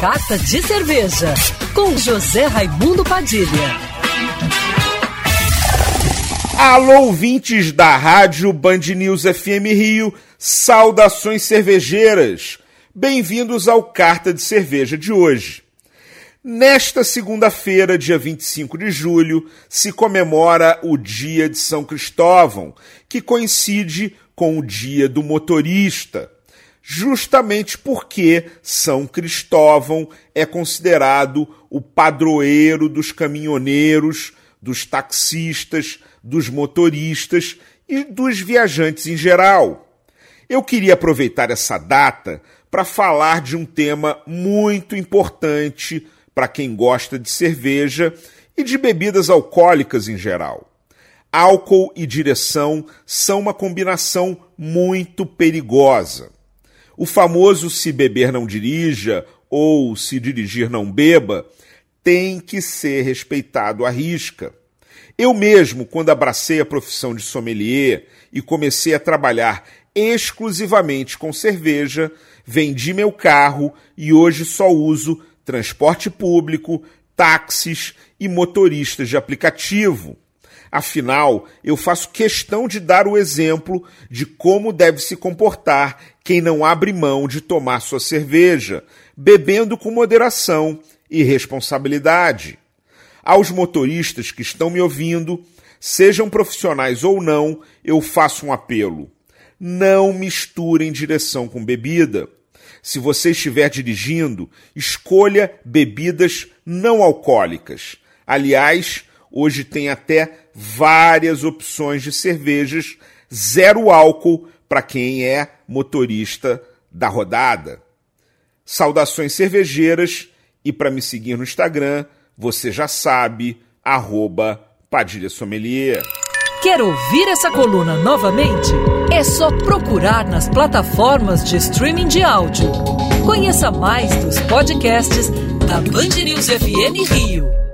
Carta de Cerveja, com José Raimundo Padilha. Alô, ouvintes da Rádio Band News FM Rio, saudações cervejeiras. Bem-vindos ao Carta de Cerveja de hoje. Nesta segunda-feira, dia 25 de julho, se comemora o Dia de São Cristóvão, que coincide com o Dia do Motorista justamente porque São Cristóvão é considerado o padroeiro dos caminhoneiros, dos taxistas, dos motoristas e dos viajantes em geral. Eu queria aproveitar essa data para falar de um tema muito importante para quem gosta de cerveja e de bebidas alcoólicas em geral. Álcool e direção são uma combinação muito perigosa. O famoso se beber não dirija ou se dirigir não beba tem que ser respeitado à risca. Eu mesmo, quando abracei a profissão de sommelier e comecei a trabalhar exclusivamente com cerveja, vendi meu carro e hoje só uso transporte público, táxis e motoristas de aplicativo. Afinal, eu faço questão de dar o exemplo de como deve se comportar quem não abre mão de tomar sua cerveja, bebendo com moderação e responsabilidade. Aos motoristas que estão me ouvindo, sejam profissionais ou não, eu faço um apelo. Não misturem direção com bebida. Se você estiver dirigindo, escolha bebidas não alcoólicas. Aliás, hoje tem até várias opções de cervejas zero álcool para quem é motorista da rodada. Saudações cervejeiras e para me seguir no Instagram, você já sabe, arroba Padilha Sommelier. Quer ouvir essa coluna novamente? É só procurar nas plataformas de streaming de áudio. Conheça mais dos podcasts da Band News FM Rio.